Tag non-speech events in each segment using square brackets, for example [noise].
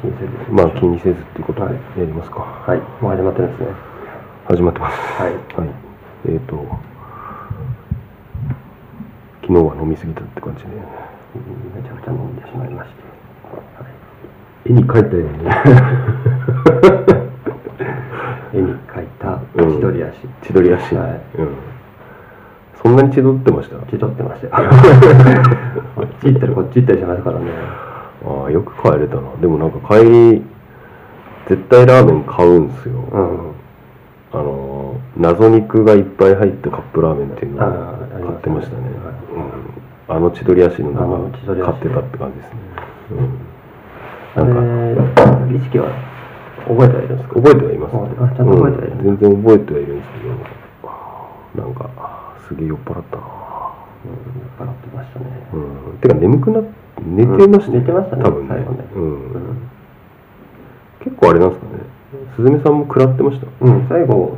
気にせずまあ気にせずっていうことでやりますか。はい。もう始まってるんですね。始まってます。はいはい。えっ、と昨日は飲みすぎたって感じで。めちゃくちゃ飲んでしまいまして、絵に描いたように [laughs] 絵に描いたうん。千鳥足、千鳥足、はい。うん、そんなに千鳥ってました？千鳥ってましたよ。[laughs] こっち行ったりこっち行ったりしますからねああよく帰れたな。でもなんか帰り絶対ラーメン買うんすよ、うん。あのー謎肉がいっぱい入ったカップラーメンっていうのを買ってましたね。はい。うん、あの千鳥足のあの千鳥足。買ってたって感じですね、あうん、なんかれ儀式は覚えてはいるんですか？覚えてはいます、あちゃんと覚えてはいる。うん。全然覚えてはいるんですけど。なんかすげえ酔っ払ったなうん酔っ払ってましたね。うん。てか眠くな寝てましたうん寝てましたね多分ね。最後ね。うん。うん結構あれなんですかね。すずめさんも食らってました？うん、最後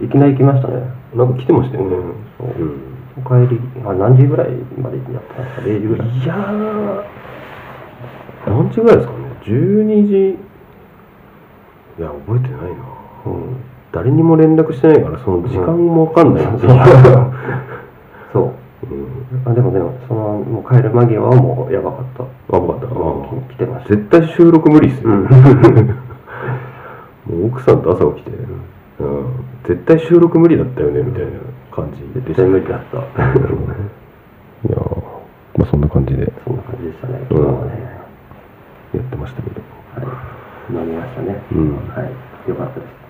いきなり来ましたね。なんか来てましたよね、うんそう。うん。お帰りあ何時ぐらいまでやってました？0時ぐらい。いやー。何時ぐらいですかね。12時。いや覚えてないな。うん。誰にも連絡してないからその時間もわかんない。んですよ、そう。[laughs] うん、あでもでもそのもう帰る間際はもうやばかった。あ分かった、うん来てました。絶対収録無理っすよ、うん。[laughs] もう奥さんと朝起きて、うん、絶対収録無理だったよねみたいな感じで。絶対無理だった。[laughs] いやーまあそんな感じで。そんな感じでしたね。昨日はね、やってましたけど。はい。飲みましたね、うん。はい。よかったです。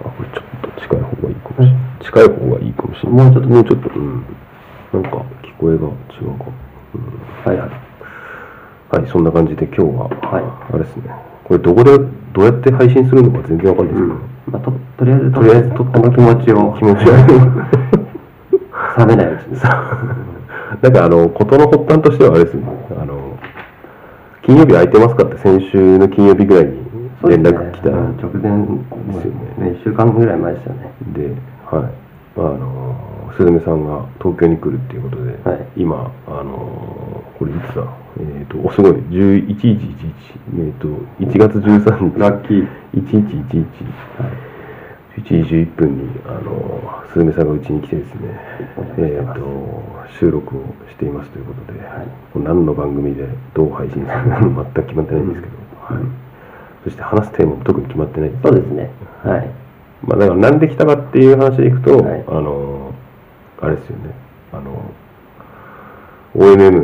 あこれちょっと近い方がいいかもしれない近い方がいいかもしれない。もうちょっともうちょっと。うん。なんか聞こえが違うか。うん。はいはい。はいそんな感じで今日は、はい。あれですね。これどこでどうやって配信するのか全然わかんないですけど、まあ、ととりあえずとりあえずとこの気持ちを。気持ちを冷めないうちに。なんかあの事の発端としてはあれですね。あの金曜日空いてますかって先週の金曜日ぐらいに連絡来たね。うん直前ですよねね1週間ぐらい前ですよね。で、はい、まああのすずめさんが東京に来るっていうことで、はい。今あのこれいつだえっ、とおすごい1111えっ、と1月13日。ラッキー。1111 11時11分にあのすずめさんがうちに来てですねえっ、と収録をしていますということで、はい。何の番組でどう配信するのか [laughs] 全く決まってないんですけど、はい、そして話すテーマも特に決まってないです。そうですね。はいまあ、だからなんで来たかっていう話でいくと、はい。あのあれですよね。あの OMM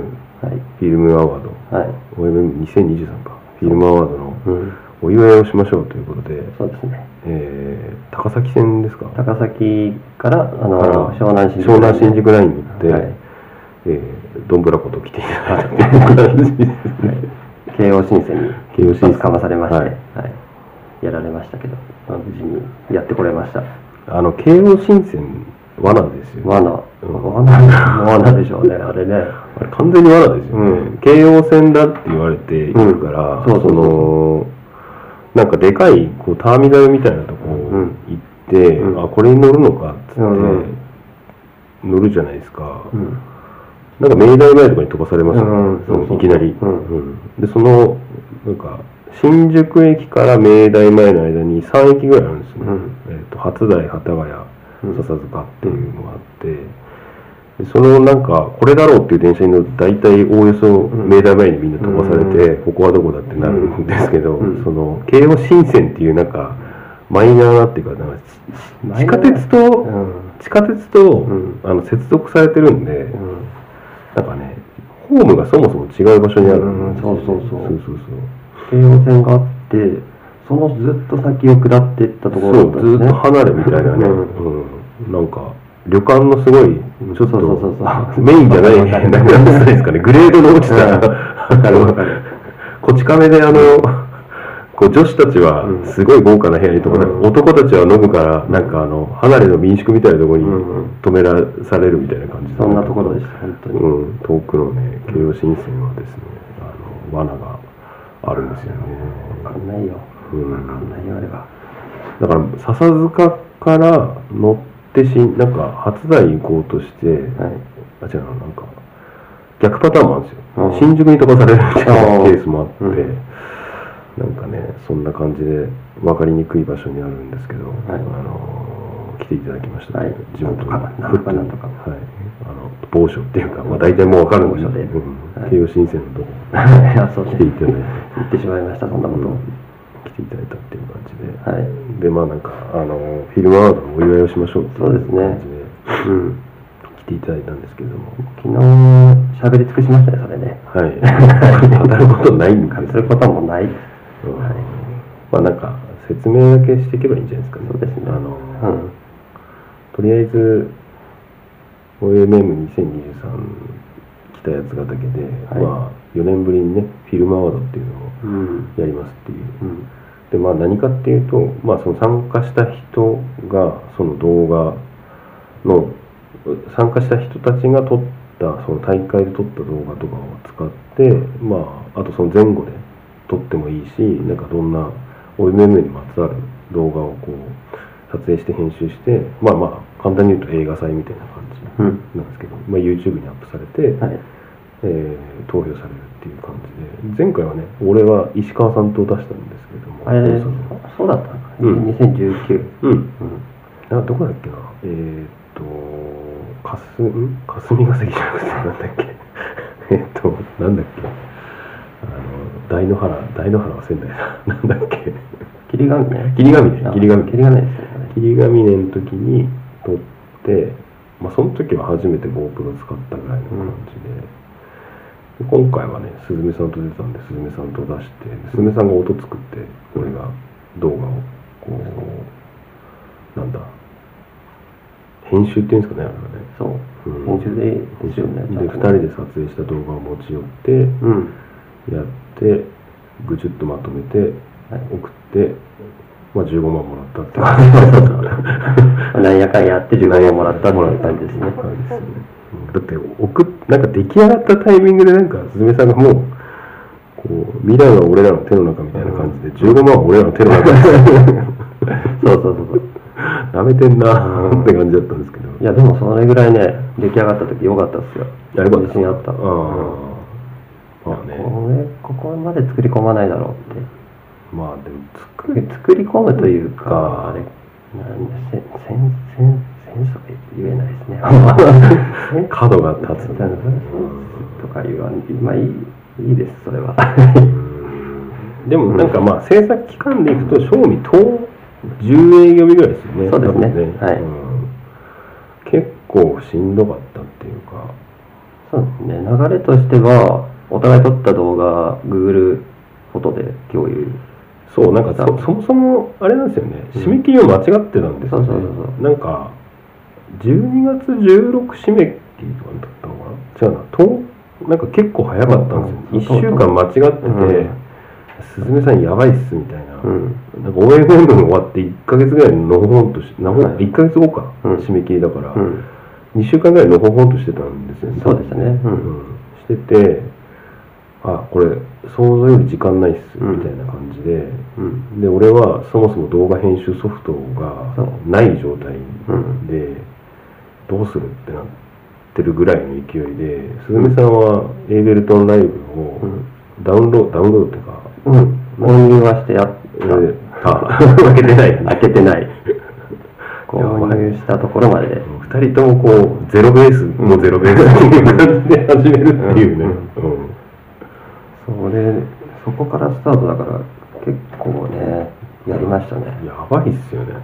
はい。フィルムアワードはい。OMM2023 かフィルムアワードのうん。お祝いをしましょうということで、そうですね。えー高崎線ですか？高崎からあの湘南新宿湘南新宿ラインに行って、はい。えーどんぶらこと来ていただいて。い。う感じですね京王新線に京王新線。一発かまされまして、ははいいやられましたけど、まあ、無事にやってこれました。あの京王新線罠ですよね。罠。うん。罠罠でしょうねあれね。あれ完全に罠ですよね、うん。京王線だって言われていくから、うん。そのなんかでかいこうターミナルみたいなとこうん。行って、うん。あこれに乗るのかっつって、うん。乗るじゃないですか、うん。なんか明大前とかに飛ばされましたいきなり、でそのなんか新宿駅から明大前の間に3駅ぐらいあるんですよ。ね、うん。えー、と初台幡ヶ谷うん。笹塚っていうのがあって、でそのなんかこれだろうっていう電車に乗ると大体おおよそん。明大前にみんな飛ばされて、うここはどこだってなるんですけど、うん。その京王新線っていうなんかマイナーなっていうかなんか地地下鉄と、うん。地下鉄と、ん。あの接続されてるんで、うん。なんかねホームがそもそも違う場所にあるんですよね。うんそうそう。そうそうそう京王線があってそのずっと先を下っていったところだそうずっったんですね。と離れみたいなね、うん。うん。なんか旅館のすごいちょっとメインじゃないなんですかね [laughs] グレードの落ちたうん。わかるわかる。こち亀であのこう女子たちはうん。すごい豪華な部屋に泊まる、うん。男たちは飲むからなんかあの離れの民宿みたいなところにうんうん。泊めらされるみたいな感じで。そんなところでした本当に、うん、遠くのね京王新線はですねあの罠があるんですよね、分かんないよ。うん。分かんないよあれはだから笹塚から乗ってしなんか初台行こうとして、はい。あ違うななんか逆パターンもあるんですよ、うん。新宿に飛ばされるみたいなケースもあって、うん。なんかねそんな感じで分かりにくい場所にあるんですけど、はい。あの来ていただきました、はい。地元になんとかなんとかなんとか。はい某所っていうか、まあ、大体もう分かるんでうんはい京葉新線のとこ。い。やそう来ていただいて。言ってしまいましたそんなこと。を、来ていただいたっていう感じで、はい。でまあなんかあのフィルムアワードのお祝いをしましょうっていそうですね。感じでうん。来ていただいたんですけれども。昨日喋り尽くしましたねそれね。はい。語ることないんですすることもない。うん。はい。まあなんか説明だけしていけばいいんじゃないですかね。そうですね。あの、うん。とりあえず OMM2023 来たやつがだけで、はい。まあ4年ぶりにねフィルムアワードっていうのをうん。やりますっていう。うん。でまあ何かっていうと、まあ、その参加した人がその動画の参加した人たちが撮ったその大会で撮った動画とかを使って、まあ、あとその前後で撮ってもいいしなんかどんな OMM にまつわる動画をこう撮影して編集してまあまあ簡単に言うと映画祭みたいな感じうんなんですけど、まあ、YouTube にアップされて、はい。えー投票されるっていう感じで前回はね俺は石川さんと出したんですけれどもあれそうそうだったのか、うん。2019うん。うん。あどこだっけな？えーっとかすん？霞が関じゃなくてなんだっけ？[laughs] えーっとなんだっけ？あの大野原大野原は仙台だ。[laughs] なんだっけ？霧ヶ峰？霧ヶ峰あ霧ヶ峰霧ヶ峰の時に撮ってまあその時は初めて GoPro 使ったぐらいの感じで、で今回はねすずめさんと出たんですずめさんと出してすずめさんが音作って俺が動画をこうなんだ編集っていうんですかねあれはね。そう、うん。編集でいいですよねで2ちゃんと。ね人で撮影した動画を持ち寄ってうん。やってぐちゅっとまとめてはい。送って、まあ、15万もらったっていうなんやかんやって15万もらったって感じですね。だって送っなんか出来上がったタイミングでなんかすずめさんがもうこう未来は俺らの手の中みたいな感じで15万は俺らの手の中そうそうそうそう。なめてんなーって感じだったんですけど。いやでもそれぐらいね出来上がった時良かったっすよ。やれば自信あった。ああまあね。これここまで作り込まないだろうってまあでも作作り作り込むというかかあれなんでせんせんせんセンスとか言えないですね角が立つとか言わんまあいいいいですそれはでもなんかまあ制作期間でいくと賞味10 10営業日ぐらいですよねそうですね多分はいうん結構しんどかったっていうかそうですね流れとしてはお互い撮った動画 Google フォトで共有そうなんかそそもそもあれなんですよね。うん。締め切りを間違ってたんですよね、そうそうそうそう。なんか12月16締め切りとかだったのかな？違うな。となんか結構早かったんですよ、うん。1週間間違ってて、うん。すずめさんやばいっすみたいな、うん。なんか OFM 終わって1ヶ月ぐらいのほほんとしのほはい。1ヶ月後か、うん。締め切りだから、うん。2週間ぐらいのほほんとしてたんですよね。そうでしたね。うん。うん。しててあこれ想像より時間ないっすうん。みたいな感じで、うん。で俺はそもそも動画編集ソフトがない状態うん。で、どうするってなってるぐらいの勢いですずめさんはエーベルトンライブをうん。ダウンロードダウンロードっていうかうん。購入はしてやっえーあ開けてない開けてない。[laughs] 購入したところまで。2人ともこうゼロベースのゼロベースで始めるっていうね、うんれそこからスタートだから結構ねやりましたね。やばいっすよね。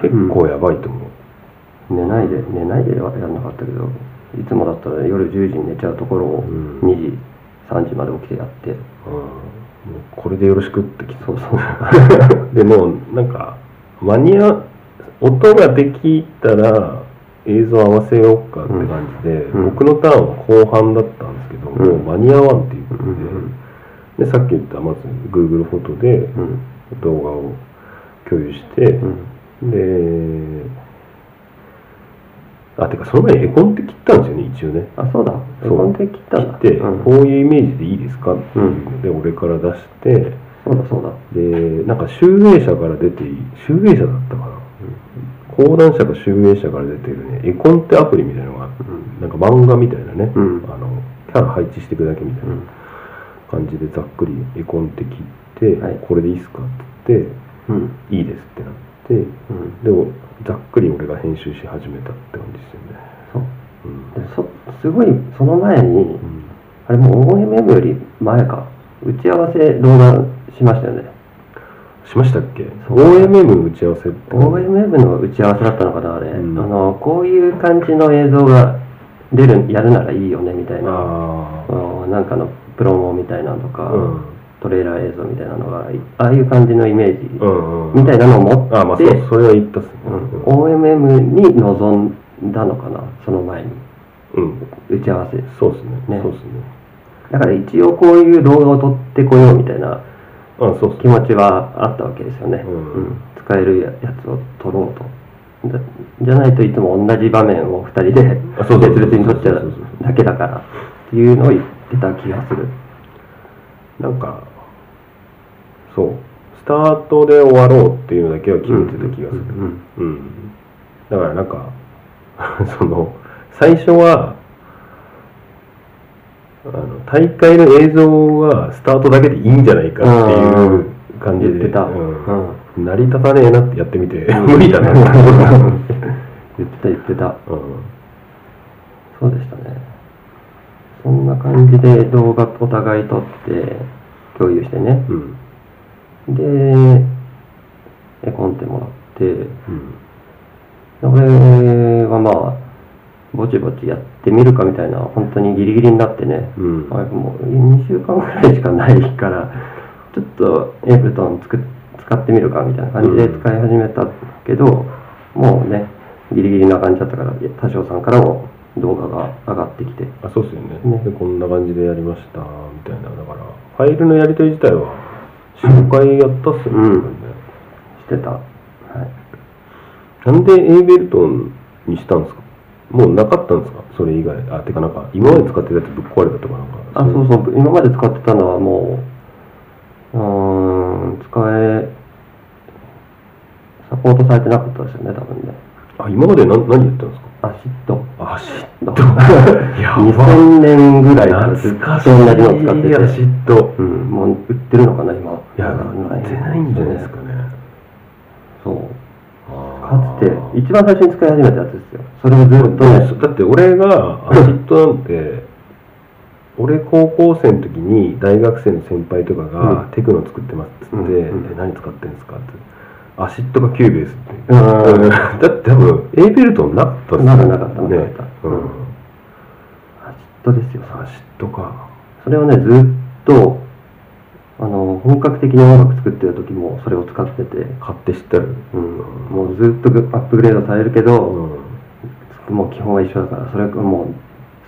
結構やばいと思う、寝ないで寝ないではやんなかったけどいつもだったら夜10時に寝ちゃうところをうん。2時3時まで起きてやって。うんもうこれでよろしくってきそうそう。[laughs] でもうなんか間に合う音ができたら映像合わせようかって感じで、うん。僕のターンは後半だったんですけど、うん。もう間に合わんっていうことで,、うんでさっき言ったまず Google フォトでうん。動画を共有して、うん。であてかその前に絵コンテ切ったんですよね一応ね。あそうだ。絵コンテ切ったんだ。切って、うん。こういうイメージでいいですか？っていうので俺から出してそうだそうだ。でなんか集英社から出てい集英社だったかな？講談社か集英社から出てるね絵コンテアプリみたいなのがなんか漫画みたいなね、うん。あのキャラ配置していくだけみたいな感じでざっくり絵コンテ切って、はい。これでいいっすかって言ってうん。いいですってなってうん。でもざっくり俺が編集し始めたって感じですよね。そう。うん。でそすごいその前にうん。あれもう OMM より前か。打ち合わせ動画しましたよね。しましたっけ？そう。OMM 打ち合わせって。OMM の打ち合わせだったのかなあれ、うん。あのこういう感じの映像が出るやるならいいよねみたいな。ああのなんかのプロモみたいなのとか、あうん。トレーラー映像みたいなのがいああいう感じのイメージうんうんみたいなのを持って、あまあそうそれは言ったっすね。うん。OMM に臨んだのかなその前に。うん。打ち合わせ。そうですね。ね。そうですね。だから一応こういう動画を撮ってこようみたいな気持ちはあったわけですよね、うん。使えるやつを撮ろうと。じゃないといつも同じ場面を2人で別々に撮っちゃうだけだからっていうのを言ってた気がする。なんかそう。スタートで終わろうっていうのだけは決めてた気がする。うんうんだからなんか [laughs] その最初はあの大会の映像はスタートだけでいいんじゃないかっていう感じでうん。うん。成り立たねえなってやってみて無理だなって [laughs] 言ってた言ってた。た、うん。そうでした。ねそんな感じで動画お互い撮って共有してね。うん。で絵コンテもらって。うん。俺はまあぼちぼちやってみるかみたいな本当にギリギリになってね、うん。あもう2週間ぐらいしかないからちょっとエイブルトンつく使ってみるかみたいな感じで使い始めたけど、もうねギリギリな感じだったから多少さんからも動画が上がってきて。あそうっすよね。ね。でこんな感じでやりましたみたいな。だからファイルのやり取り自体は4回やったっすよね、うん。してた、はい、なんでエイベルトンにしたんですか？もうなかったんですか？それ以外。あてかなんか今まで使ってたやつぶっ壊れたとかなんか。あそうそう。今まで使ってたのはもううーん使えサポートされてなかったですよね多分ね。あ今まで何何やったんですか？ ACID ACID [laughs] やば。2000年ぐらいからずっと同じの使ってて。 ACID うん、もう売ってるのかな今。いや売ってないんじゃないですかね。そう。あかつてー一番最初に使い始めたやつですよ。それをずっとね。だって俺が ACID なんて俺高校生の時に大学生の先輩とかがうん「テクノ作ってます」っつって「うん。うん。え何使ってんですか?」って「ACID か Cubase」って。だって多分 Ableton なかったっすよ。まだなかったなかねった。うんうん。 ACID ですよ ACID か。それをねずっとあの本格的に音楽作ってる時もそれを使ってて、買って知ってる。うん、もうずっとアップグレードされるけど、うん。もう基本は一緒だからそれもう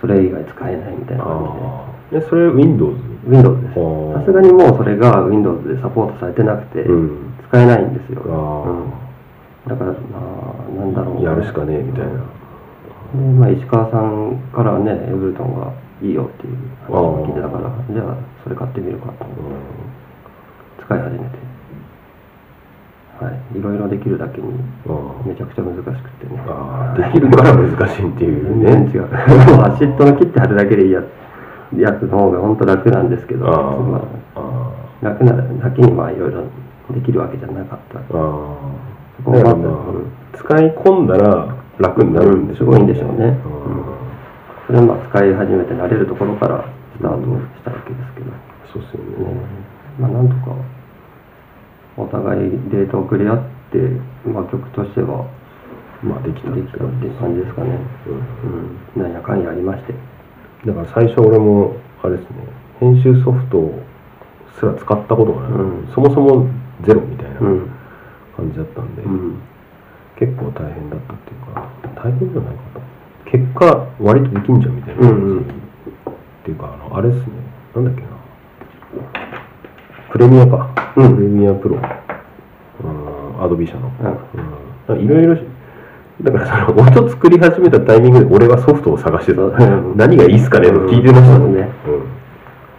それ以外使えないみたいな感ああでそれ Windows じで Windows ですさすがにもうそれが Windows でサポートされてなくて、うん使えないんですよ、あうん、だからまあなんだろう。やるしかねえみたいな。で、まあ、石川さんからはね Ableton がいいよっていう話を聞いてたからじゃあそれ買ってみるかと。思って使い始めて。はい。いろいろできるだけにうん。めちゃくちゃ難しくてね。ああ [laughs] できるから難しいっていうね。全然違う。[laughs] もう ACID の切って貼るだけでいいや。やつの方が本当楽なんですけど楽なだけにまあいろいろできるわけじゃなかった。ああだからまあ使い込んだら楽になるんでしょすごいんでしょうね。うん。それをまあ使い始めて慣れるところからスタートしたわけですけど、そうっすよね。ね。まあなんとかお互いデータをくれ合って、まあ、曲としてはまあできたできたっていう感じですかね、うん、なん。やかんやありまして。だから最初俺もあれですね。編集ソフトすら使ったことがない、うん。そもそもゼロみたいなうん。感じだったんで、うん。結構大変だったっていうか大変じゃないかな結果割とできんじゃんみたいな感じ、うんうん。っていうかあのあれですね。なんだっけな。プレミアか、うん。プレミアプロ。うんアドビ社の。うん。うん。いろいろしだからその音作り始めたタイミングで俺はソフトを探してた、うん。何がいいっすかねと聞いてましたもんね。うん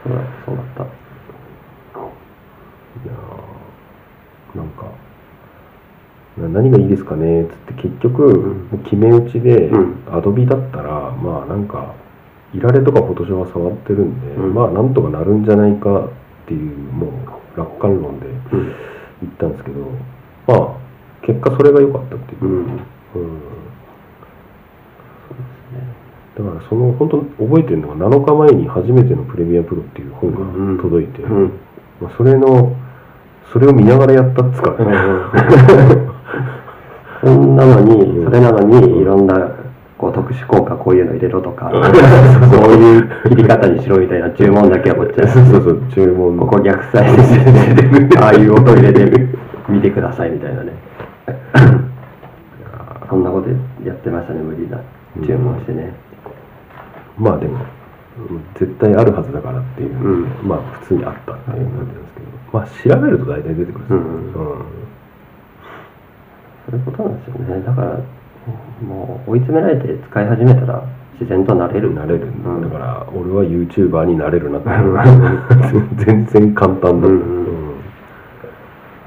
そうだそうだったいやーなんかな何がいいですかねっつって結局、決め打ちで、うん。アドビだったらまあなんかいられとかフォトショーは触ってるんで、うん。まあなんとかなるんじゃないかっていうもう楽観論でうん。言ったんですけどまあ結果それが良かったっていう。う、ん。うん。だからその本当覚えてるのが7日前に初めてのプレミアプロっていう本が届いて、うん。まあ、それのそれを見ながらやったっつからね、そんなのに、それなのに、いろんな、こう、特殊効果こういうの入れろとか、そういう切り方にしろみたいな注文だけはこっちは、そうそう注文ここ逆再生で、ああいう音入れて見てくださいみたいなね。そんなことやってましたね、無理だ。注文してね。まあでも絶対あるはずだからっていう、うんまあ普通にあったっていう感じなんですけど、まあ調べると大体出てくるんですよ、うんそういうことなんですよね。だから、もう追い詰められて使い始めたら自然となれる。なれる、うんだから俺は YouTuber になれるなって。[laughs] 全然簡単だった、うんうん。うん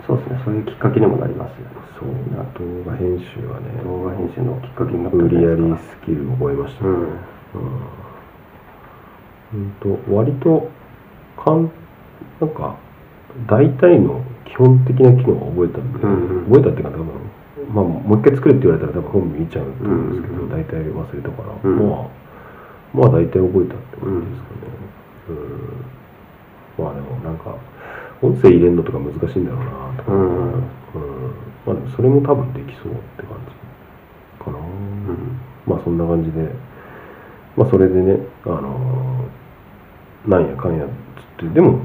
そうですね、そういうきっかけにもなりますよね。そう。動画編集はね動画編集のきっかけになったん無理やりスキル覚えました。ね、うん。うん、うんと割とかんなんか大体の基本的な機能は覚えたんで、うんうん。覚えたっていうか多分、まあ、もう一回作れって言われたら多分本見ちゃうと思うんですけど、うん。うん大体忘れたから、うん。まあまあ大体覚えたって感じですかね。うん、まあでもなんか音声入れるのとか難しいんだろうなとか、うん。うん。まあでもそれも多分できそうって感じかな、うん。まあそんな感じで、まあそれでね、あのーなんやかんやっつって、でも、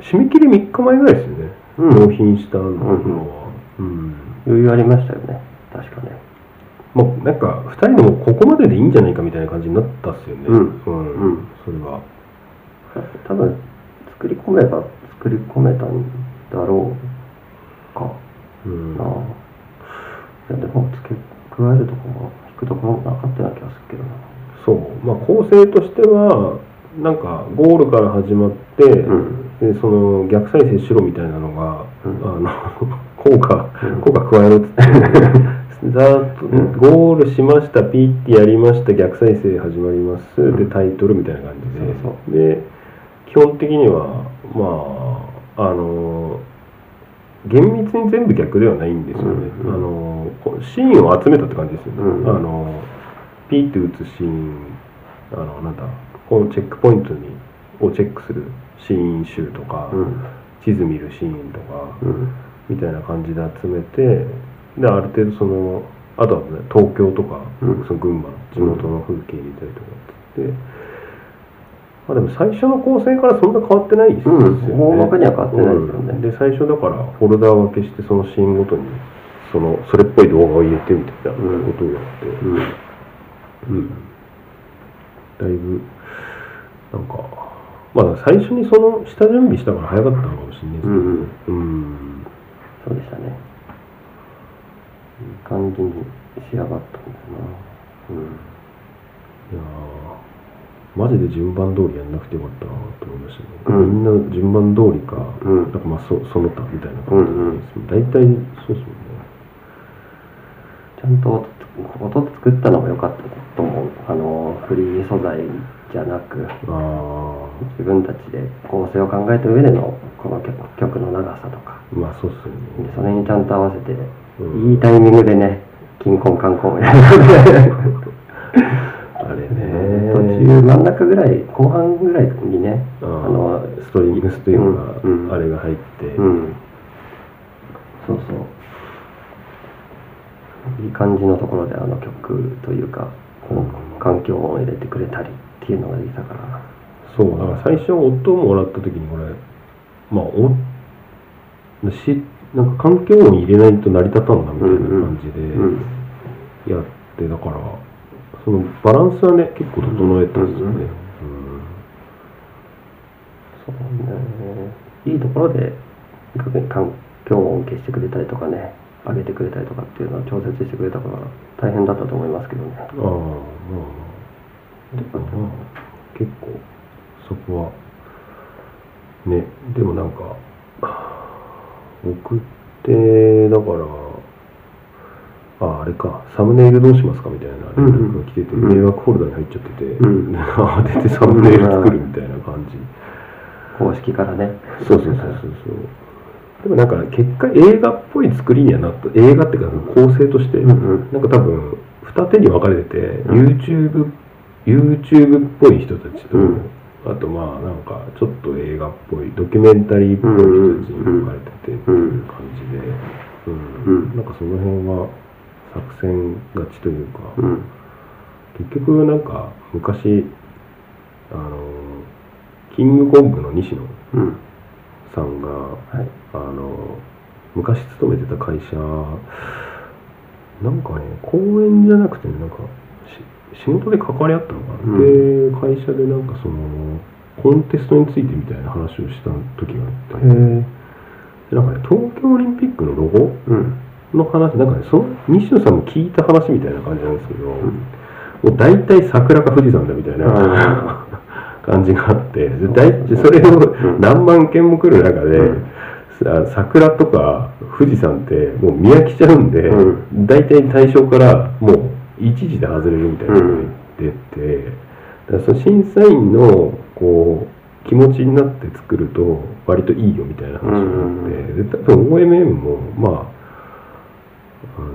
締め切り3日前ぐらいですよね、うん。納品したのは。うん。余裕ありましたよね、確かね。まあなんか、2人でもここまででいいんじゃないかみたいな感じになったっすよね。うんうん。うんそれは。多分作り込めば作り込めたんだろうかうん。な。いやでも付け加えるとこも引くところもなかったような気がするけどな。そう。まあ構成としては、なんかゴールから始まって、うんでその逆再生しろみたいなのが、うんあの効果、うん。効果加えろ。っつってざーゴールしましたピーってやりました逆再生始まります、うん。でタイトルみたいな感じで。そうで基本的にはまああの厳密に全部逆ではないんですよね、うん。あのこうシーンを集めたって感じですよね、うん。あのピーって打つシーンあのなんだこのチェックポイントにをチェックするシーン集とか、うん。地図見るシーンとか、うんみたいな感じで集めてである程度そのあとはね東京とか、うん。その群馬地元の風景見たりとかってって、まあでも最初の構成からそんな変わってないですよね、うん。大まかには変わってないですよね。うん。で最初だからフォルダー分けしてそのシーンごとにそのそれっぽい動画を入れてみたいなことをやって、うん。うん。だいぶなんかまあ最初にその下準備したから早かったのかもしれないですけどうん。うんそうでしたね。いい感じに仕上がったんだよな。うん。いやーマジで順番通りやんなくてよかったなと思いましたね、うんみんな順番通りか、うんなんかまあそその他みたいな感じです、大体そうですもんねちゃんと音音作ったのも良かったと思う。あの、フリー素材じゃなく、あ自分たちで構成を考えた上でのこの曲曲の長さとか、あまあそうっすよね。でそれにちゃんと合わせて、うん。いいタイミングでね、金婚観光。あれ途ね中真ん中ぐらい後半ぐらいにねああののストリングスというのが、うん。うんあれが入って、うん。そうそう。いい感じのところであの曲というかこう環境音を入れてくれたりっていうのができたからそうだから最初音をもらった時にこれまあおしなんか環境音入れないと成り立たんなみたいな感じでうんやってだからそのバランスはね結構整えたんですよね、そうね。いいところで逆に環境音を消してくれたりとかね上げてくれたりとかっていうのを調節してくれたから大変だったと思いますけどね。ああまあまあまあ結構そこはねでもなんか送ってだからああれかサムネイルルどうしますかみたいな連絡が来てて、うん。迷惑フォルダに入っちゃってて、うん。慌ててサムネイル作るみたいな感じ、公式からね。そうそうそうそうそう。でもなんか結果映画っぽい作りにはなった映画っていうか構成として、うんうん。なんか多分二手に分かれてて、うん。YouTube, YouTube っぽい人たちと、うん。あとまあなんかちょっと映画っぽいドキュメンタリーっぽい人たちに分かれててっていう感じで、うん。うん。なんかその辺は作戦勝ちというか、うん。結局なんか昔あのキングコングの西野うん。さんがはい。あの昔勤めてた会社なんかね公演じゃなくてねなんかし仕事で関わり合ったのかな、うん。で会社でなんかそのコンテストについてみたいな話をした時があって、へえでなんかね東京オリンピックのロゴうん。の話なんかねその西野さんも聞いた話みたいな感じなんですけど、ん。もう大体桜か富士山だみたいな、あ [laughs] 感じがあってで大それをん。何万件も来る中で、桜とか富士山ってもう見飽きちゃうんで、う大体対象からもう一時で外れるみたいなこと言ってて、だからその審査員のこう気持ちになって作ると割といいよみたいな話があって、うんで多分 OMM もまあ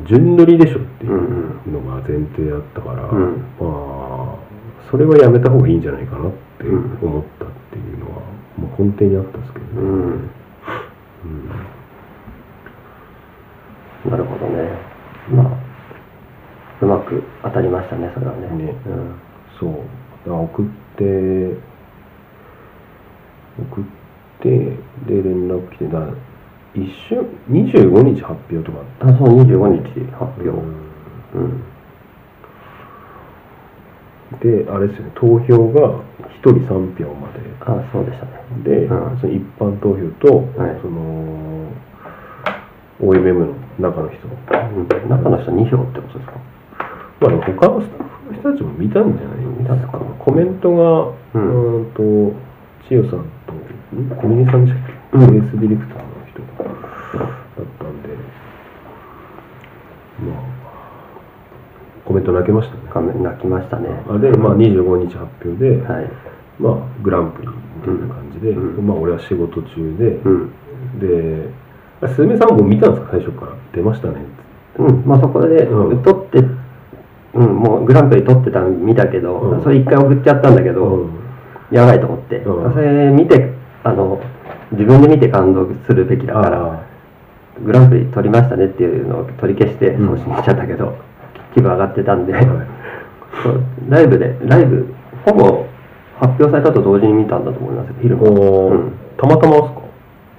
順乗りでしょっていうのが前提だったから、うんまあそれはやめた方がいいんじゃないかなって思ったっていうのは、まあ、根底にあったんですけどね。うん。なるほどね。まあうまく当たりましたねそれはね。ね。うん。そう。だから送って送ってで連絡来てだ一瞬25日発表とかあそう25日発表。たうん。であれですよね。投票が1人3票まで。あそうでしたね。で、うん。その一般投票と、はい。その OMM の中の人、うん。中の人2票ってことですか？まあ、でも他のスタッフの人たちも見たんじゃない？見たんですかコメントが、ううんーんと、千代さんと、ん？小峰さんでしたっけ、うん。ベースディレクターの人だったんで、まあ、コメント泣けましたね。泣きましたね。あで、まあ、25日発表で、はい。まあ、グランプリみたいな感じで、うん。まあ、俺は仕事中で、うん。で、あスズメさんも見たんですか、最初から。出ましたね。うん。まあそこでうん。取ってうんもうグランプリ取ってたの見たけどうん。それ一回送っちゃったんだけどうん。やばいと思って。うん。それ見てあの自分で見て感動するべきだからあグランプリ取りましたねっていうのを取り消してうん。送信しちゃったけど、気分上がってたんで、[laughs] ライブでライブほぼ発表されたと同時に見たんだと思いますフィルムおー。うん。たまたまですか？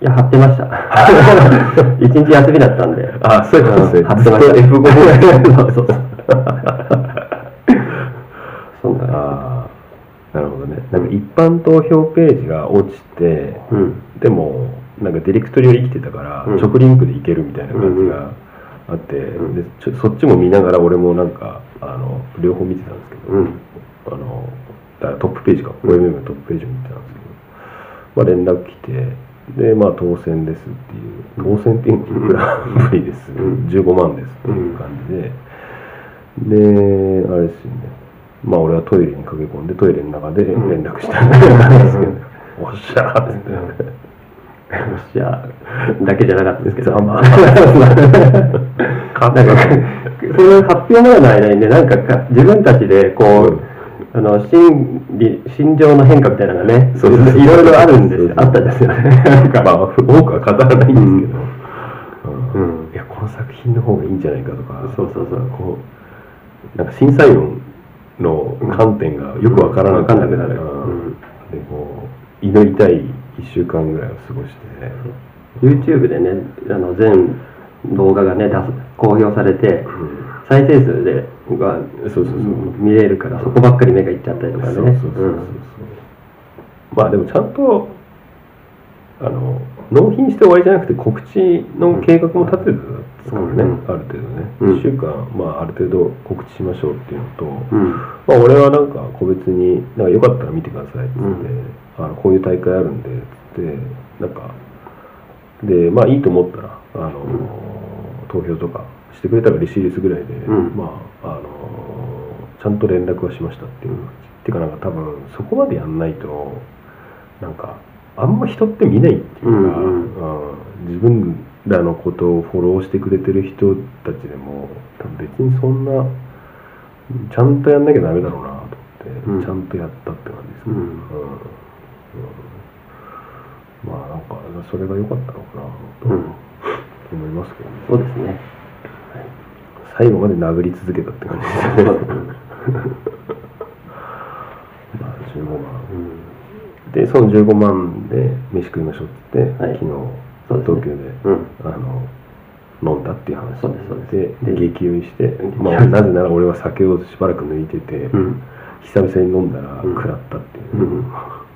いや貼ってました。[laughs] 一日休みだったんで。あそういうことですね。ん貼ってました。ずっと F5 そうそう [laughs] そうそんなああなるほどね。なんか一般投票ページが落ちてうん。でもなんかディレクトリを生きてたから、うん。直リンクでいけるみたいな感じがあって、うん。でちょそっちも見ながら俺もなんかあの両方見てたんですけど、うん。あのだからトップページか、うん OMM のトップページを見てたんですけど、まあ、連絡来てでまあ当選ですっていう当選っていうのグランプリです、うん。15万ですっていう感じで、であれですよね。まあ俺はトイレに駆け込んでトイレの中で連絡したんですけど、おっしゃー。っつって。ロシアだけじゃなかったですけど、ざま [laughs] なんか、その発表までの間にね、なんかか自分たちでこう、あの心理心情の変化みたいなのがね、そういろいろあるんですあったんですよ。ね。なんかまあ、多くは語らないんですけど、うん。いやこの作品の方がいいんじゃないかとか。そうそうそう。こうなんか審査員の観点がよくわからなくなるうん。うんでこう祈りたい1週間ぐらいを過ごして。YouTube でね、あの全動画がね、出す公表されて、うん。再生数でがそうそうそう。見れるから、そこばっかり目がいっちゃったりとかね。まあでもちゃんとあの納品して終わりじゃなくて告知の計画も立ててですからね、うんある程度ね、うん。1週間、まあ、ある程度告知しましょうっていうのと、うん。まあ、俺はなんか個別になんかよかったら見てくださいっつって、うん。あのこういう大会あるんでっつってなんかでまあいいと思ったらあの、投票とかしてくれたら嬉しいですぐらいで、うん。まああのちゃんと連絡はしましたっていう、っていうかなんか多分そこまでやんないとなんかあんま人って見ないっていうか、うん自分らのことをフォローしてくれてる人たちでも別にそんなちゃんとやんなきゃダメだろうなと思って、うん。ちゃんとやったって感じですね、うん。まあなんかそれが良かったのかなとうん。思いますけどね、そうですね。最後まで殴り続けたって感じですね。[laughs] まあ15万。うん。でその15万で飯食いましょうって言って、はい。昨日東京で、うん。あの飲んだっていう話そうですそうです。でで激酔いして、激まあ、なぜなら俺は酒をしばらく抜いてて、うん。久々に飲んだらうん。食らったっていう。う、ん。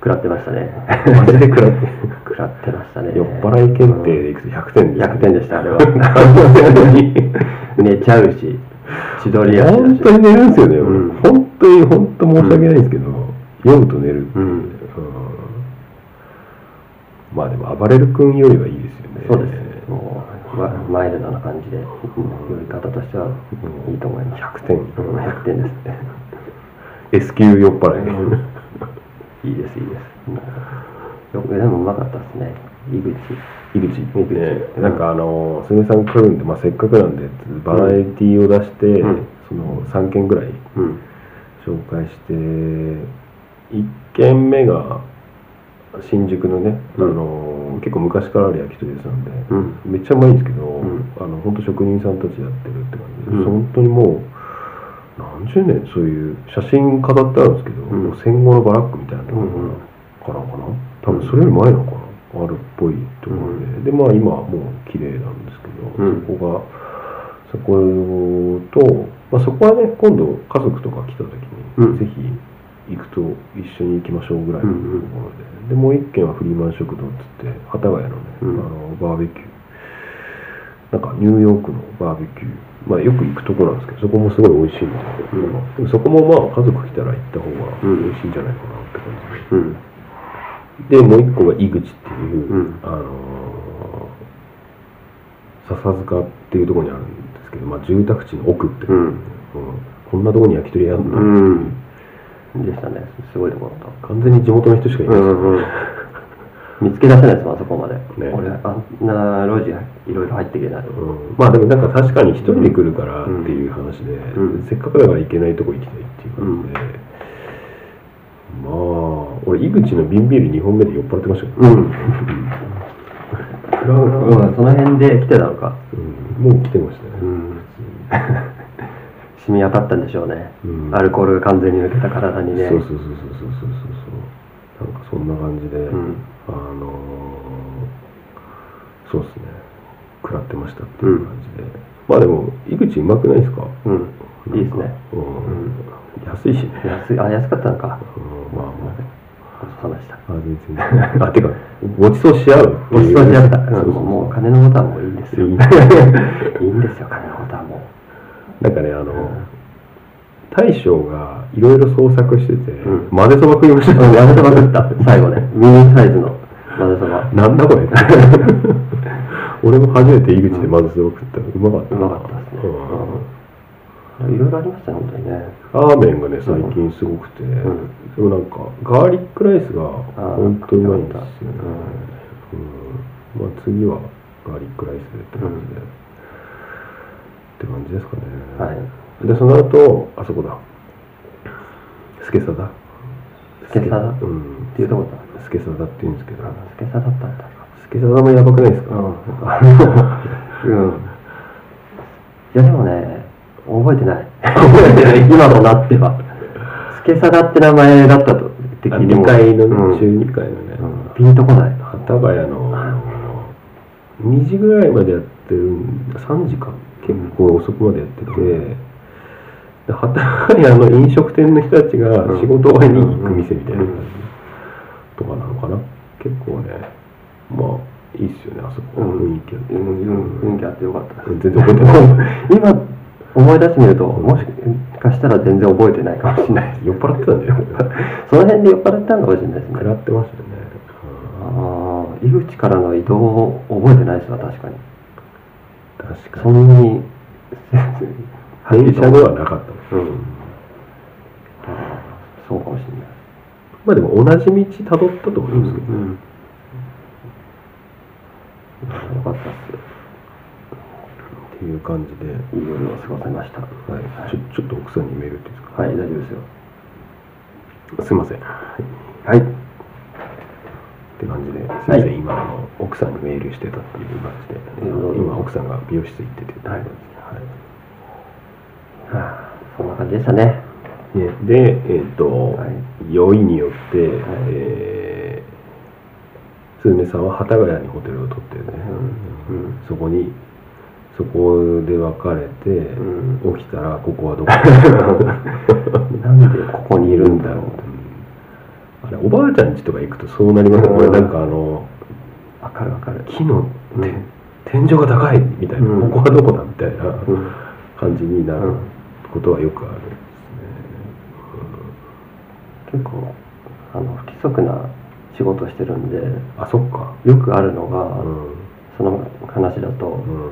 食らってましたね。マジで食らって。[laughs] 食らってましたね。酔っ払い検定でいくと100点です、100点でしたあれは。[laughs] 寝ちゃうし千鳥足本当に寝るんですよね、俺。うん。本当に本当申し訳ないですけど、酔うと寝るってまあでも暴れる君よりはいいですよね。そうです。もうまマイルドな感じで呼び方としてはいいと思います。100点。うん100点です。[laughs] S 級酔っ払い、[laughs] いいですいいです。よくでもうまかったですね。井口。井口。井口。ねなんかあのすみさん来るんで、まあ、せっかくなんでバラエティーを出して、うん。その3件ぐらいうん。紹介して1軒目が新宿のね、うん。あの結構昔からある焼き鳥屋さんで、うん。めっちゃうまいんですけど、ん。あの本当職人さんたちやってるって感じ。で、うん。本当にもう何十年そういう写真飾ってあるんですけど、戦後のバラックみたいなところからかな。多分それより前なのかな。あるっぽいところで、でまあ今はもう綺麗なんですけど、うん。そこがそこと、まあ、そこはね今度家族とか来た時に、うん。ぜひ行くと一緒に行きましょうぐらいのとうんうん。ころで、でもう一軒はフリーマン食堂っつって幡ヶ谷のね、うん。あのバーベキュー。なんかニューヨークのバーベキュー。まあよく行くとこなんですけどそこもすごい美味しいんで、うん。そこもまあ家族来たら行った方がうん。美味しいんじゃないかなって感じで。うん。でもう一個が井口っていう、うん。あのー笹塚っていうところにあるんですけど、まあ、住宅地の奥って、うん。うん。こんなところに焼き鳥屋あるんだ、うんでしたね。すごいところだった。完全に地元の人しかいない。ですうんうん。見つけ出せないですもんあそこまで、ね。俺あんな路地いろいろ入っていけない、うん。まあでもなんか確かに一人で来るからっていう話で、うん。せっかくだから行けないとこ行きたいっていう感じで、まあ俺井口の瓶ビール2本目で酔っ払ってましたけど、うん、うん。[laughs] うん、その辺で来てたのか。うん。もう来てましたね、うん染み当たったんでしょうね、うん。アルコールが完全に抜けた体にね。そうそうそうそうそうそうそう。なんかそんな感じで、うん。あのーそうですね。食らってましたっていう感じで、まあでも井口うまくないですか？うん。いいですね。うん、ん。安いし。ね、安い。あ安かったのか。うん、まあまごちそうさまでした。ああ全然。あてかごちそうし合うごちそう。しちゃった、そうそうそう。もう金のことはもういいんですよ。いい [laughs] いいんですよ。金のことはもなんかねあの大将がいろいろ創作してて、うん。混ぜそば食いましたう、うん、やめてまくった。最後ね。[laughs] ミニサイズの混ぜそば。なんだこれ。[laughs] 俺も初めて井口で混ぜそば食った。らうまかった。なうまかったですね。うん。いろいろありましたね本当にね。ラーメンがね最近すごくて、ん。でもなんかガーリックライスが本当うまいんですよね。う、うん。まあ次はガーリックライスでって感じで、うんって感じですかね。はい。でその後あそこだ。スケサダスケサダうん。っていうとこだスケサダって言うんですけど。スケサだったんだ。スケサダもやばくないですか、うん。[laughs] うん。いやでもね覚えてない。覚えてない。今となっては。スケサダって名前だったとって聞いて2も階のね、うん。中2階のね、うんピンとこない。幡ヶ谷の2時ぐらいまでやってるんだ。3時か結構遅くまでやってて、で幡ヶ谷の飲食店の人たちが仕事終わりに行く店みたいな感じとかなのかな。結構ねまあいいっすよねあそこ、うん。雰囲気あって、雰囲気あってよかった全然覚えてない。今思い出してみるともしかしたら全然覚えてないかもしれない酔っ払ってたんだよ [laughs] その辺で酔っ払ったのかもしれないですね。食らってましたよね、ああ井口からの移動を覚えてないですわ確かに確かそんなに電車ではなかった。のうん。そうかもしれないまあでも同じ道たどったと思いますけどね、うんよかったっっていう感じで、すいい夜を過ごせました。はい、ちょちょっと奥さんにメールっていいですかはい大丈夫ですよ。すいません。はい。って感じで、すみません、はい。今あの奥さんにメールしてたっていう感じで、うん。今奥さんが美容室行っててってい。う感じではあそんな感じでしたね。はいねで、えっ、と、はい。酔いによって、い。えー、スズメさんは幡ヶ谷にホテルを取ってね、うん。うん。そこにそこで別れて、うん。起きたらここはどこ？[laughs] なんでここにいるんだろう。あれおばあちゃん家とか行くとそうなりますね、うん。これなんかあのわかるわかる。木の、うん。て天井が高いみたいな、うん。ここはどこだみたいなうん。感じになるうんことはよくあるんです結構あの不規則な仕事してるんでねあそっか。よくあるのが、うん。その話だと、うん。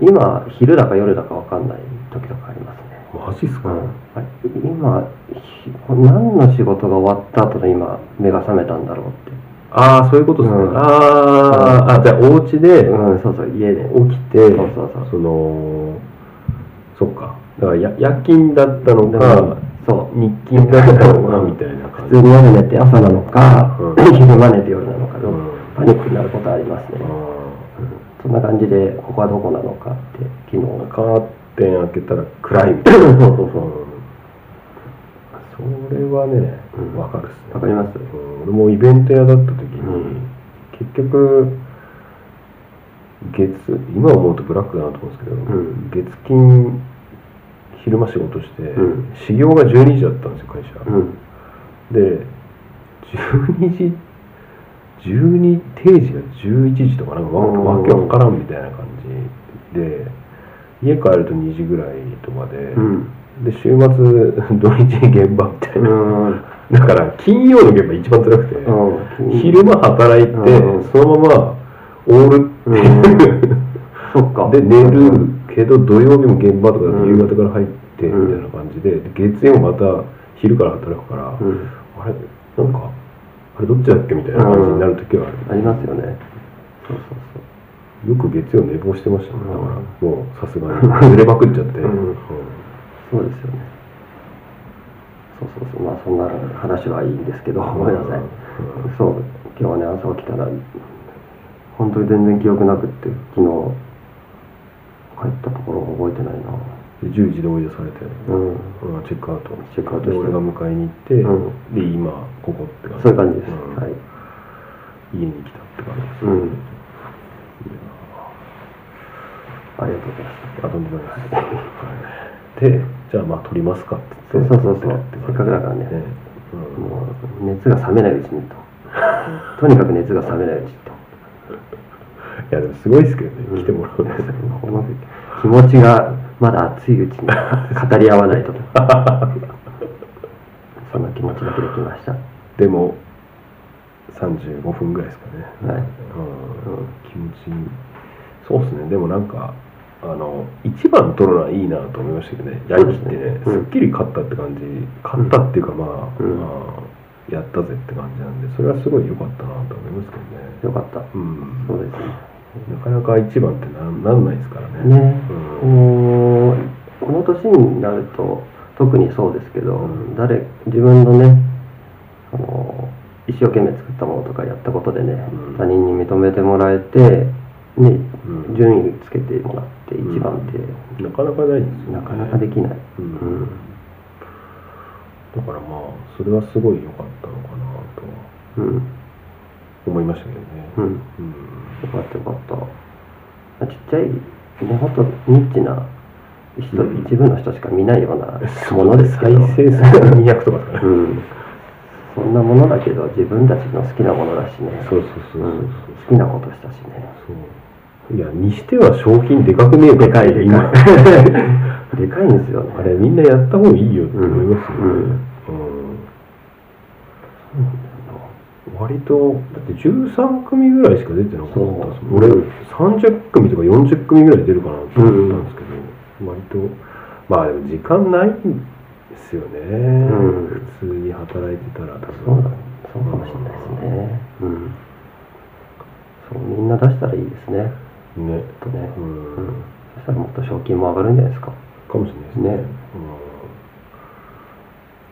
今昼だか夜だかわかんない時とかありますね、マジっすか、うん、今ひ何の仕事が終わった後で今目が覚めたんだろうってああそういうことですね、うん。あーあじゃあお家でうん。そうそう家で。起きて、そうそうそう。そのそっか。だからや夜勤だったのでかもそう。日勤だったのかみたいな感じ。普通に夜寝て朝なのか、うん。昼間寝て夜なのかの、うん。パニックになることありますね、あそんな感じでここはどこなのかって昨日。ーカーテン開けたら暗いみたいな。[coughs] そうそうそう。うんそれはねうん。わかるっすね。わかりますうん。俺もイベント屋だった時に、うん。結局月今思うとブラックだなと思うんですけど、ん。月金昼間仕事して、うん。始業が12時だったんですよ会社、うん。で12時12定時が11時とかなんかわけわからんみたいな感じで家帰ると2時ぐらいとかで、うんで週末土日現場みたいな、うん。だから金曜の現場一番辛くて、うん。昼間働いて、うん。そのままオールっていう、そっか。で寝るけど土曜日も現場とか夕方から入ってみたいな感じで、で月曜また昼から働くから、うん。あれなんかあれどっちだっけみたいな感じになる時はある、ありますよね。そうそうそう。よく月曜寝坊してましたね。だうん。からもうさすがに。ずれまくっちゃって、うん。うんそうですよね。そうそうそう。まあそんな話はいいんですけどごめんなさい。そう。今日はね朝起きたら本当に全然記憶なくって昨日帰ったところ覚えてないな。で10時で追い出されて、うん。うんチェックアウト。チェックアウトして。で俺が迎えに行って、うん。で今ここって感じ。そういう感じです、うん。はい。家に来たって感じです、うん。ありがとうございましあとんでもないです、はい、でじゃあまあ撮りますかってそう言ってそうそうそう。ってせっかくだからね。うんたもう熱が冷めないうちにと。[laughs] とにかく熱が冷めないうちにと。いやでもすごいですけどね、来てもらう気持ちがまだ熱いうちに [laughs] 語り合わないとそんな気持ちだけで来ました。でも35分ぐらいですかね、はい。うん。気持ちいい。そうですね。でもなんかあの1番取るのはいいなと思いましたけどね。やりきってねすっきり勝ったって感じ。勝ったっていうかまあ、うん。まあやったぜって感じなんでそれはすごい良かったなと思いますけどね。よかった。うん。そうですね。なかなか1番ってなんなんないですからね。ね。うん。この年になると特にそうですけど、うん。誰自分のねあの一生懸命作ったものとかやったことでね、うん。他人に認めてもらえて、ねうん。順位つけてもらって一番って、なかなかないですよね。なかなかできない、うん。うんだからまあそれはすごい良かったのかなとはうん。思いましたけどね。うん。うん。よかったよかった。ちっちゃいねほんとニッチな人、うん。一部の人しか見ないようなものですけ再ど生数が200とかですから。ねうん。そんなものだけど自分たちの好きなものだしね。そうそうそうそう。うん。好きなことしたしね。そういやにしては賞金でかくねえでかいでかい。今。[laughs] でかいんですよ。ねあれみんなやった方がいいよって思いますよ。ね、うんうん。割とだって13組ぐらいしか出てなかったですもん俺30組とか40組ぐらい出るかなと思ったんですけど、割と。まあでも時間ないんですよね、ん。普通に働いてたら。多分だ。そうかもしれないですね。うん。そうみんな出したらいいですねねとね。ううん。んそしたらもっと賞金も上がるんじゃないですか。かもしれないですね。ね。う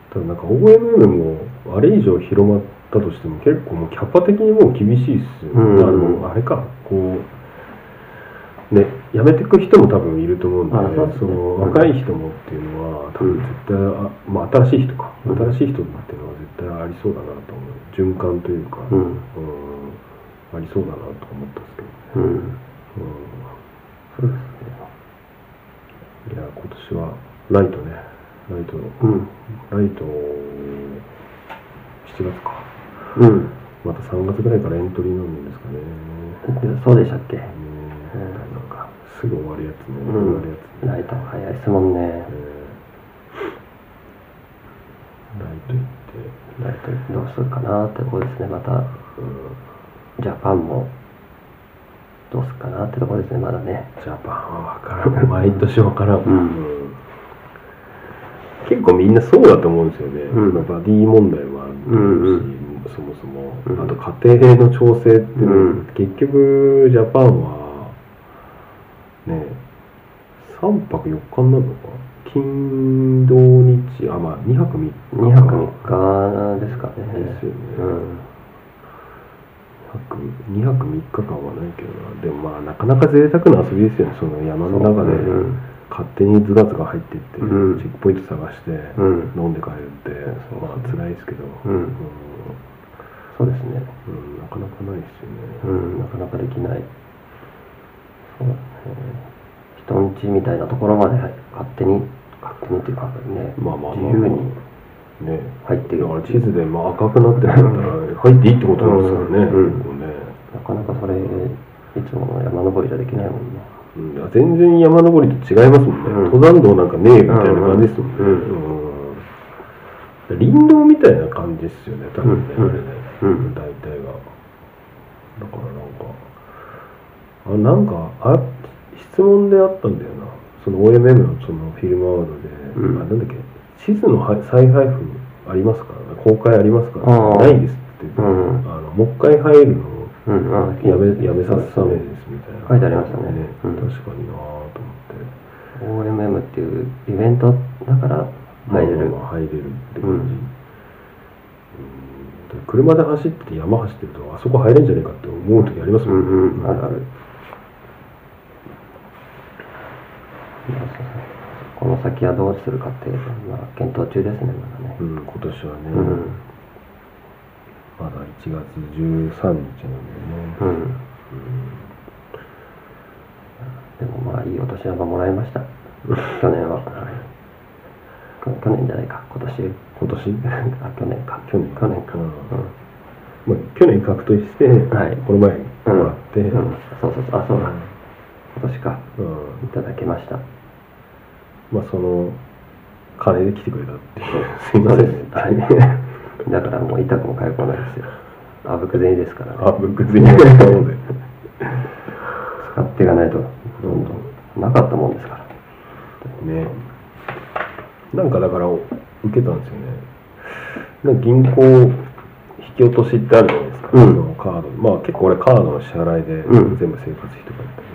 ん、ただなんか OMM もあれ以上広まったとしても結構もうキャパ的にもう厳しいっすよね、うん。あのあれか。こうね辞めてく人も多分いると思うんであそのうん。若い人もっていうのは多分絶対あ、まあ、新しい人か、うん新しい人っていうのは絶対ありそうだなと思う。循環というか、うん。うん。ありそうだなと思ったんですけど、うんうん。そうですいや今年はライトね。ライトねうん。ライト7月か。うん。また3月ぐらいからエントリー飲むんですかね。そうでしたっけ。ね。うん。なんかすぐ終わるやつね、う終わるやんつね、ライト早いですもんね。えーライト行って、ライトどうするかなってとこですね。またうん。ジャパンもどうするかなってとこですねまだね。ジャパンは分からん。[laughs] 毎年分からん、うん。結構みんなそうだと思うんですよね、うん。そのバディ問題もあると思うし、うん。そもそも、うん。あと家庭の調整っていうん。結局ジャパンはね3泊4日になるのか金土日あまあ2泊3日か。2泊3日ですかね。ですよね。うん2泊3日間はないけどな。でもまあなかなか贅沢な遊びですよね。その山の中でうん。勝手にズガズガ入っていって、うん。チェックポイント探して、うん。飲んで帰るってそうまあ辛いですけど、うん。うん。そうですね。うんなかなかないですようね、ん。なかなかできない。そうだね。人ん家みたいなところまで勝手に勝手にっていうかねまあまあまあ。自由にね入ってるだから地図でまあ赤くなってるんだら入っていいってことなんですからね、うん。結構ね。なかなかそれいつもの山登りじゃできないもんね。うん、全然山登りと違いますもんね、うん。登山道なんかねえみたいな感じですもんね、うん。うん。林道みたいな感じですよね多分ね、うん。あれね、うん。大体がだからなんかあなんかあ質問であったんだよな。その OMM のそのフィルムアワードで、うん。あなんだっけ？地図のは再配布ありますか公開ありますかないですって。うん。あのもう一回入るのをやめやめさすためですみたいな。書いてありましたね。うん。確かになぁと思って。OMM っていうイベントだから入れる。まあまあ入れるって感じ、うん。うん車で走ってて山走ってるとあそこ入れんじゃねえかって思う時ありますうもんんうん。あるあるこの先はどうするかっていうのは検討中ですねまだね。うん、今年はね、うん。まだ1月13日なんでね、うん。でもまあいいお年玉もらいました。[laughs] 去年は。去去年じゃないか。今年。今年？[laughs] あ去年か。去年去年か。うん。うん。まあ、去年獲得して、はい。この前もらって、うん。うん。そうそうそう。あそうだ。う今年か。ん。いただきましたまあその金で来てくれたっていう。すいませんね。は [laughs] いだからもう痛くも痒くもないですよ。あぶく銭ですからね。あブック全員使おうぜ使っていかないとどんどん。なかったもんですから。ね。なんかだから受けたんですよね。なんか銀行引き落としってあるじゃないですか、うん。カード。まあ結構俺カードの支払いでうん。全部生活費とかやったんですけど、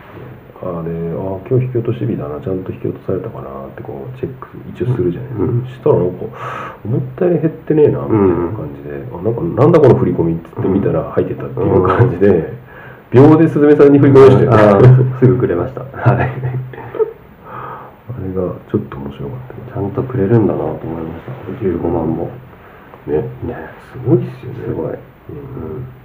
あれあ今日引き落とし日だなちゃんと引き落とされたかなってこうチェック一応するじゃないですか、うん。したらなんか思ったより減ってねえなみたいな感じで、あなんかなんだこの振り込みって言ってみたら入ってたっていう感じで、秒で鈴めさんに振り込みましたよああねすぐくれました。はい。あれがちょっと面白かった。ちゃんとくれるんだなと思いました。15万も。ね。ね。すごいっすよね。すごい。うん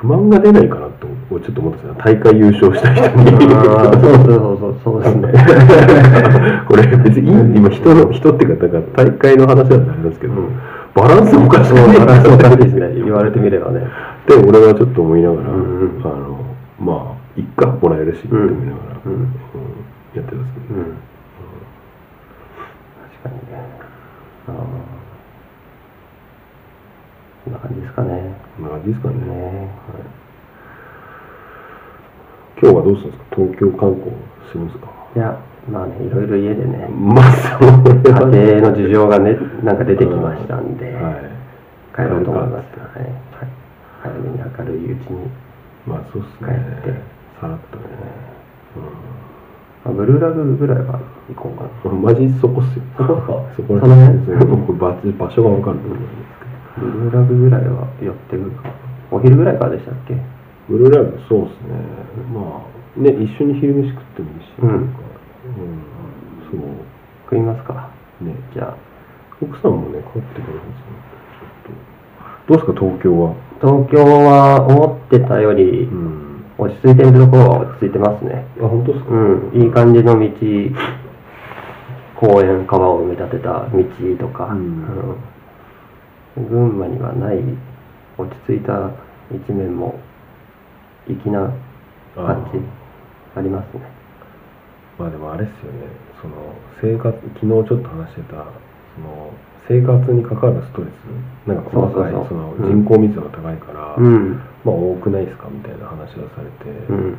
不満が出ないかなとちょっと思ったんですよ。大会優勝した人に。ああそうそうそうそうですね。[laughs] これ別に今人の人っていうかだから大会の話なんであれなんですけど、うん。バランスおかしくないバランスおかしいですね。言われてみればね。で俺はちょっと思いながら、あのまあいっかもらえるしって思いながら、うん。うんやってますね、うん。確かにね。ああこんな感じですかね。こんな感じですかね。ね今日はどうするんですか？東京観光するんですか？いやまあねいろいろ家でね。まあそ家庭の事情がねなんか出てきましたんで、はい。帰ろうと思います。はい、はい、早めに明るいうちに。まあそうっすね。帰って。さらっとね、あブルーラグぐらいは行こうかな。うん、マジそこっすよ。そこっすか？そこら辺。場場所が分かると思うブルーラグぐらいは寄ってくるか。お昼ぐらいからでしたっけ？ブルーラグそうっすね。まあね一緒に昼飯食ってもいいし、うん。うんそう。食いますか。ね。じゃあ奥さんもね帰ってくるんですよ。どうですか東京は？東京は思ってたよりうん。落ち着いてるところは落ち着いてますね。あ本当ですか？うん。いい感じの道。公園川を埋め立てた道とか、うん。うん群馬にはない落ち着いた一面も粋な感じありますね。まあでもあれっすよね。その生活昨日ちょっと話してたその生活に関わるストレスなんか細かいそのうん。人口密度が高いから、うん。まあ多くないですか？みたいな話がされて、うん。で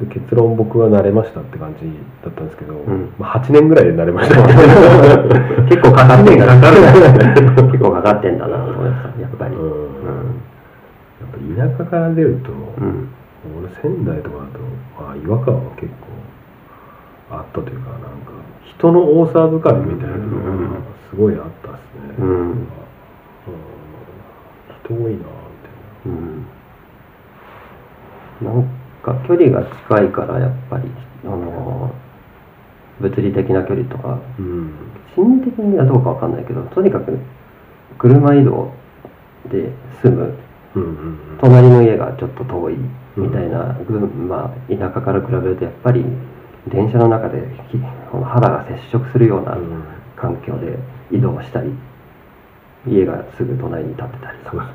結論僕は慣れましたって感じだったんですけど、ん。まあ、8年ぐらいで慣れました。[laughs] 結構かかってんだ。かかる結構かかってんだなと思いましたやっぱり。うん。うんやっぱ田舎から出ると、うん。俺仙台とかだと、まあ、違和感は結構あったというかなんか人の多さ疲れみたいなのうん。がすごいあったっすね、うん。人多いなみうん。なんか距離が近いからやっぱりあの物理的な距離とか。うん。心理的にはどうかわかんないけどとにかく車移動で住む。うんうんうん。隣の家がちょっと遠いみたいな群馬田舎から比べるとやっぱり電車の中でひこの肌が接触するようなうん。環境で移動したり家がすぐ隣に建ってたりとか。そうね。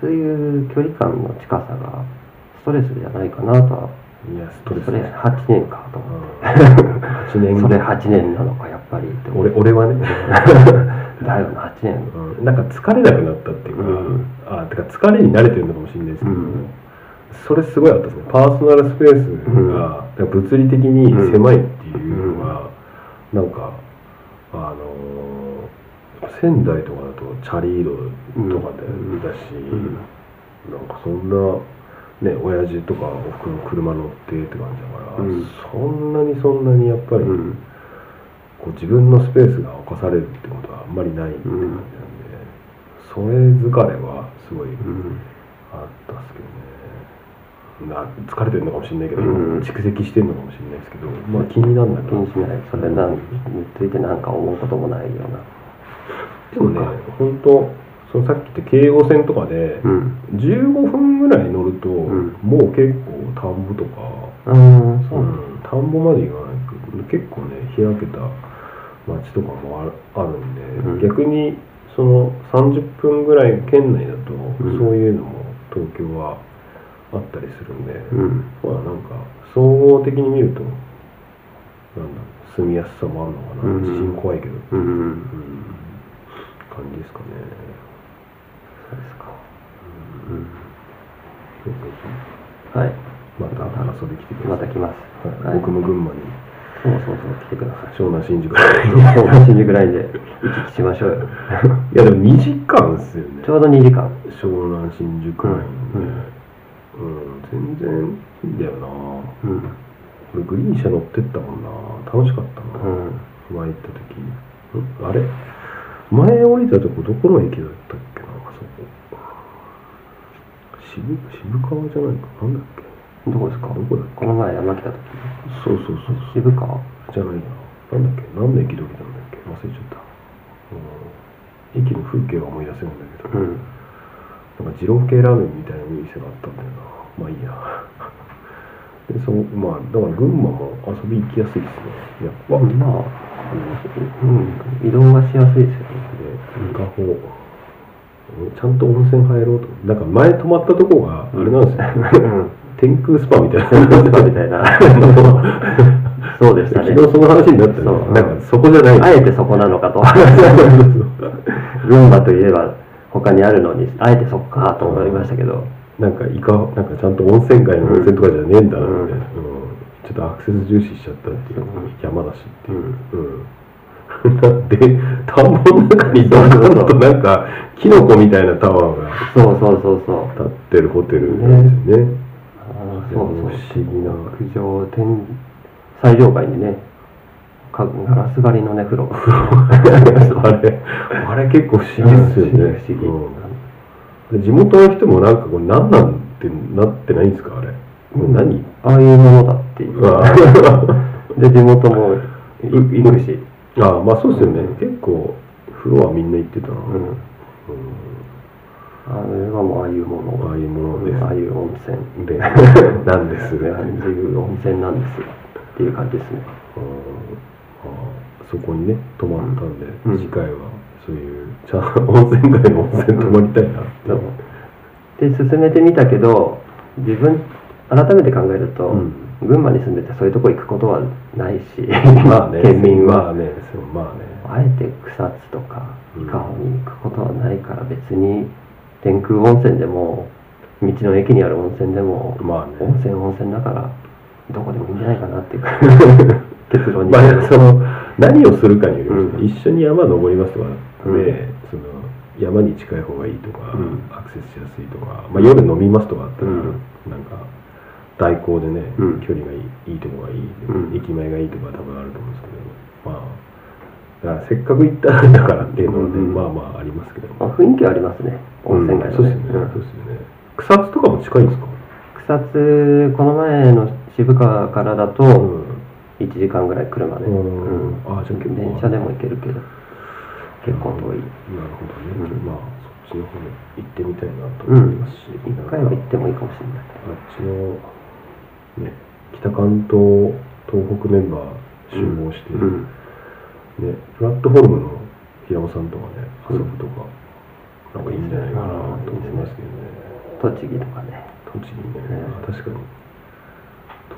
そういう距離感の近さがストレスじゃないかなとはいやストレス。それ8年かと思って。8年それ8年なのかやっぱりって。俺俺はね。[laughs] だよな8年。うん。なんか疲れなくなったっていうか、うん。あてか疲れに慣れてるのかもしれないですけど、うん。それすごいあったですね。パーソナルスペースが、物理的に狭いっていうのが、なんかあのー仙台とかだとチャリ移動とかでうん。だし、ん。なんかそんなね親父とかおふくろ車乗ってって感じだから、うん。そんなにそんなにやっぱり、うん。こう自分のスペースが侵されるってことはあんまりないって感じなんで、それ疲れはすごいうんあったっすけどね。な疲れてるのかもしれないけど、うん。蓄積してるのかもしれないですけどまあ気になんない。気にしない。それなんについて何か思うこともないような。でもね本当そのさっき言った京王線とかでうん。15分ぐらい乗ると、ん。もう結構田んぼとか、うん田んぼまで行かないけど結構ね開けた街とかもああるんで、うん。逆にその30分ぐらい圏内だと、うん。そういうのも東京はあったりするんで、うん。まあなんか総合的に見るとなんだ住みやすさもあるのかな、うん。地震怖いけど、うん。うん。感じですかね、ですか？うん。そうそうそうはい。また遊び来てください。また来ます。はい。僕も群馬に。そうそうそう来てください。湘南新宿。ラインそう新宿ラインで行き来しましょうよ。[laughs] いやでも2時間っすよね。ちょうど2時間。湘南新宿ラインで。うん、全然いいんだよな。うん。俺グリーン車乗ってったもんな。楽しかったな、うん。前行った時。ん？あれ？前降りたとこどこの駅だったっけ？渋渋川じゃないか。なんだっけ。どこですか？どこだっこの前山来た時けそうそうそう渋川？じゃないな。なんだっけ。何の駅時なんだっけ。忘れちゃった、うん、駅の風景は思い出せないんだけど、うん。なんか二郎系ラーメンみたいな店があったんだよな。まあいいや。でそうまあだから群馬も遊び行きやすいですねやっぱ、まあうん移動がしやすいですよね。で伊香保ちゃんと温泉入ろうと。なんか前泊まったとこがあれなんですよ、うん。天空スパみたいな。スパみたいな。そうでしたね。昨日その話になってそんかそこじゃない。あえてそこなのかと。群馬といえば他にあるのにあえてそっかと思いましたけど。なんかイカなんかちゃんと温泉街の温泉とかじゃねえんだなみたいな、うん。ちちょっとアクセス重視しちゃったっていう、うん。山だしっていう。うん。うん、だって田んぼの中にドカンとなんかキノコみたいなタワーがそうそうそうそう。立ってるホテルなんですよね。あーそうそう不思議な。屋上天最上階にねかガラス張りのね風呂。あれあれ結構不思議ですよね、不思議地元の人もなんかこれ何なんてなってないんですかあれ、これ何？ああいうものだっていう。[laughs] で地元もい行くし、ああまあそうですよね、うん。結構風呂はみんな行ってたな、うん、うん。あれはもうああいうもの。ああいうものです。ああいう温泉。で [laughs] なんです。ああいう温泉なんですっていう感じですね。ああそこにね泊まったんで、うん。次回はそういうちゃん温泉街の温泉泊まりたいなって、で進めてみたけど自分改めて考えると、うん群馬に住んでてそういうとこ行くことはないし、[laughs] まあね [laughs] 県民は、まあねまあね。あえて草津とかうん伊香保に行くことはないから別に天空温泉でも道の駅にある温泉でも、まあね。温泉温泉だからどこでもいいんじゃないかなっていう。[laughs] 結論に、まあ、その何をするかによりますね、うん。一緒に山登りますとかで、うん。その山に近い方がいいとか、うん。アクセスしやすいとか、まあ、夜飲みますとかあったら、うん。なんか代行でね、うん。距離がいいいいとこがいい、うん。駅前がいいとか多分あると思うんですけど。まあだからせっかく行ったらだからっていうのはね、うんまあまあありますけど。まあ、雰囲気はありますね。温泉街のそうですよね、そうですよね。草津とかも近いんですか、草津この前の渋川からだとうん。1時間ぐらい車で、うん。うん。あじゃあ結構電車でも行けるけど結構遠い。なるほどね、うん。まあそっちの方に行ってみたいなと思いますし、一回は行ってもいいかもしれない。あっちのね。北関東東北メンバー集合して、うん。ねプラットフォルムの平尾さんとかね遊ぶとか、なんかいいんじゃないかなと思いますけどね。栃木とかね。栃木ね、ねあ確かに。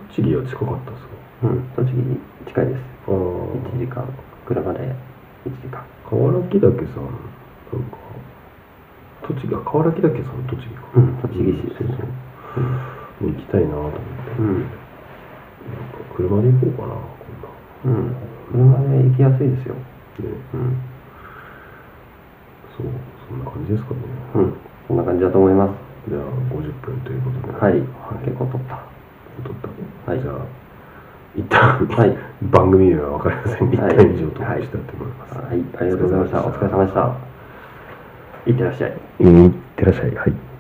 栃木は近かったですか？うん。栃木近いです。ああ1時間。車で1時間。河原木岳さんなんか栃木あ河原木岳さん栃木か、うん。栃木市ですね。そうそう行きたいなと思って、うん、なんか車で行こうかな今うん、車で行きやすいですよ。度ね。うん、そうそんな感じですかね、うん、そんな感じだと思います。じゃあ50分ということで。はい、はい、結構取った。撮った。はい。じゃあ一旦、はい。[laughs] 番組名は分かりません。が一はい。旦以上としたいと思います、はい。ありがとうございました。お疲れ様でした。いってらっしゃい。うん。いってらっしゃい。はい